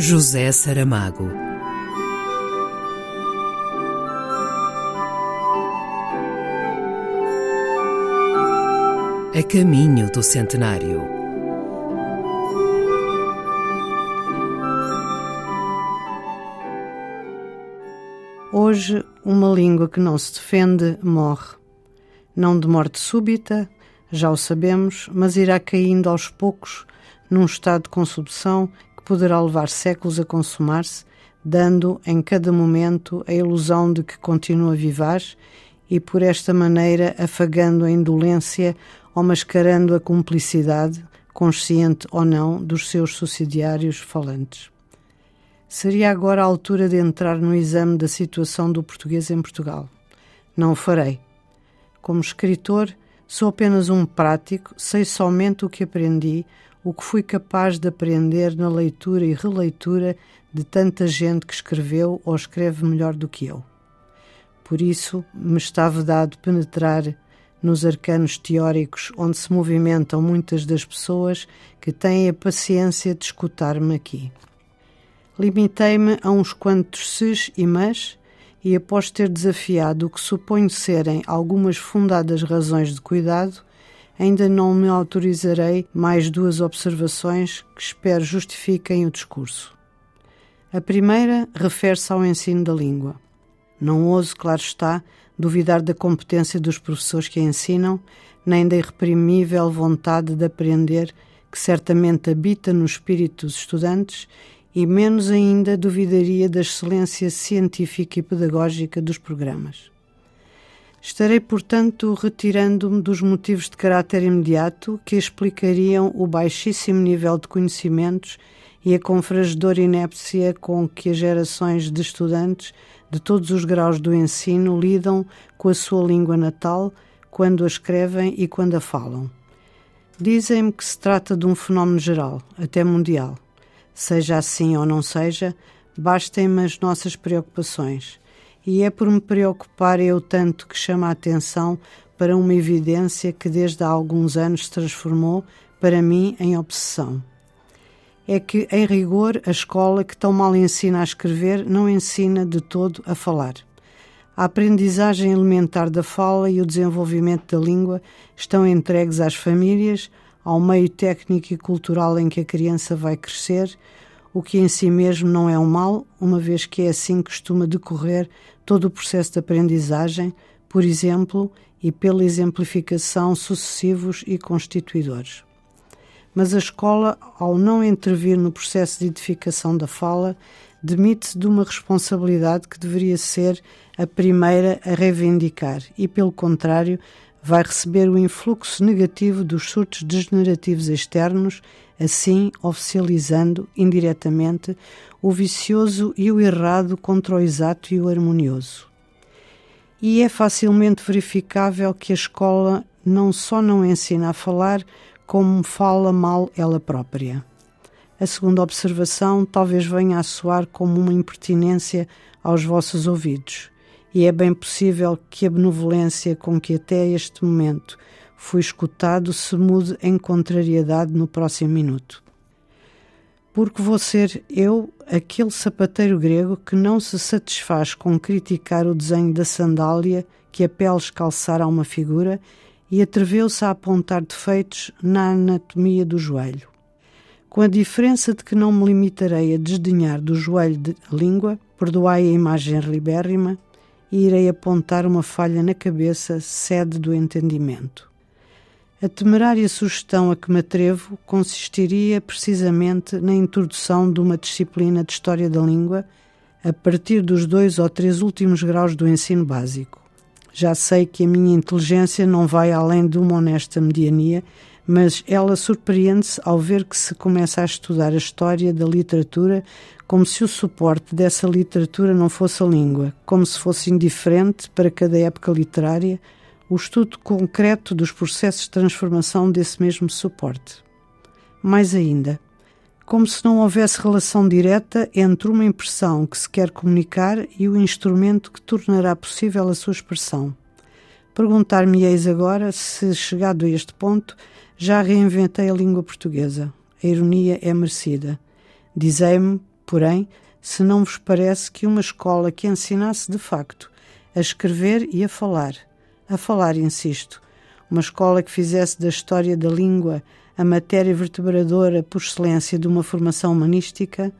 José Saramago. A caminho do centenário. Hoje, uma língua que não se defende morre. Não de morte súbita, já o sabemos, mas irá caindo aos poucos num estado de consubção poderá levar séculos a consumar-se, dando em cada momento a ilusão de que continua vivaz e, por esta maneira, afagando a indolência ou mascarando a cumplicidade, consciente ou não, dos seus subsidiários falantes. Seria agora a altura de entrar no exame da situação do português em Portugal. Não o farei. Como escritor, sou apenas um prático, sei somente o que aprendi, o que fui capaz de aprender na leitura e releitura de tanta gente que escreveu ou escreve melhor do que eu. Por isso, me está vedado penetrar nos arcanos teóricos onde se movimentam muitas das pessoas que têm a paciência de escutar-me aqui. Limitei-me a uns quantos ses e mas, e após ter desafiado o que suponho serem algumas fundadas razões de cuidado, ainda não me autorizarei mais duas observações que espero justifiquem o discurso. A primeira refere-se ao ensino da língua. Não ouso, claro está, duvidar da competência dos professores que a ensinam, nem da irreprimível vontade de aprender que certamente habita no espírito dos estudantes, e menos ainda duvidaria da excelência científica e pedagógica dos programas. Estarei, portanto, retirando-me dos motivos de caráter imediato que explicariam o baixíssimo nível de conhecimentos e a confrangedora inépcia com que as gerações de estudantes de todos os graus do ensino lidam com a sua língua natal quando a escrevem e quando a falam. Dizem-me que se trata de um fenómeno geral, até mundial. Seja assim ou não seja, bastem-me as nossas preocupações e é por me preocupar eu tanto que chama a atenção para uma evidência que desde há alguns anos transformou, para mim, em obsessão. É que, em rigor, a escola que tão mal ensina a escrever não ensina de todo a falar. A aprendizagem elementar da fala e o desenvolvimento da língua estão entregues às famílias, ao meio técnico e cultural em que a criança vai crescer, o que em si mesmo não é um mal, uma vez que é assim que costuma decorrer todo o processo de aprendizagem, por exemplo, e pela exemplificação sucessivos e constituidores. Mas a escola, ao não intervir no processo de edificação da fala, demite-se de uma responsabilidade que deveria ser a primeira a reivindicar e, pelo contrário, vai receber o influxo negativo dos surtos degenerativos externos, assim oficializando indiretamente o vicioso e o errado contra o exato e o harmonioso. E é facilmente verificável que a escola não só não ensina a falar, como fala mal ela própria. A segunda observação talvez venha a soar como uma impertinência aos vossos ouvidos e é bem possível que a benevolência com que até este momento fui escutado se mude em contrariedade no próximo minuto. Porque vou ser eu aquele sapateiro grego que não se satisfaz com criticar o desenho da sandália que a pele escalçara a uma figura e atreveu-se a apontar defeitos na anatomia do joelho. Com a diferença de que não me limitarei a desdenhar do joelho de língua, perdoai a imagem libérrima, e irei apontar uma falha na cabeça, sede do entendimento. A temerária sugestão a que me atrevo consistiria precisamente na introdução de uma disciplina de História da Língua a partir dos dois ou três últimos graus do ensino básico. Já sei que a minha inteligência não vai além de uma honesta mediania, mas ela surpreende-se ao ver que se começa a estudar a história da literatura como se o suporte dessa literatura não fosse a língua, como se fosse indiferente para cada época literária o estudo concreto dos processos de transformação desse mesmo suporte. Mais ainda, como se não houvesse relação direta entre uma impressão que se quer comunicar e o instrumento que tornará possível a sua expressão. Perguntar-me-eis agora se, chegado a este ponto, já reinventei a língua portuguesa. A ironia é merecida. Dizei-me, Porém, se não vos parece que uma escola que ensinasse de facto a escrever e a falar, a falar, insisto, uma escola que fizesse da história da língua a matéria vertebradora por excelência de uma formação humanística,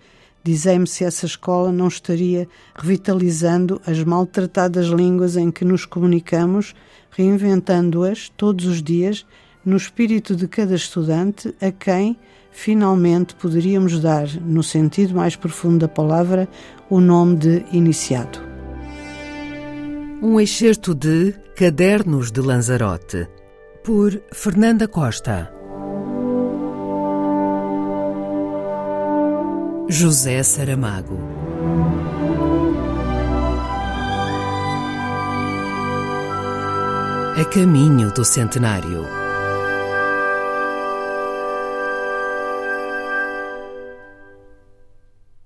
dizei-me se essa escola não estaria revitalizando as maltratadas línguas em que nos comunicamos, reinventando-as todos os dias no espírito de cada estudante a quem, finalmente, poderíamos dar, no sentido mais profundo da palavra, o nome de iniciado. Um excerto de Cadernos de Lanzarote, por Fernanda Costa. José Saramago. A caminho do centenário.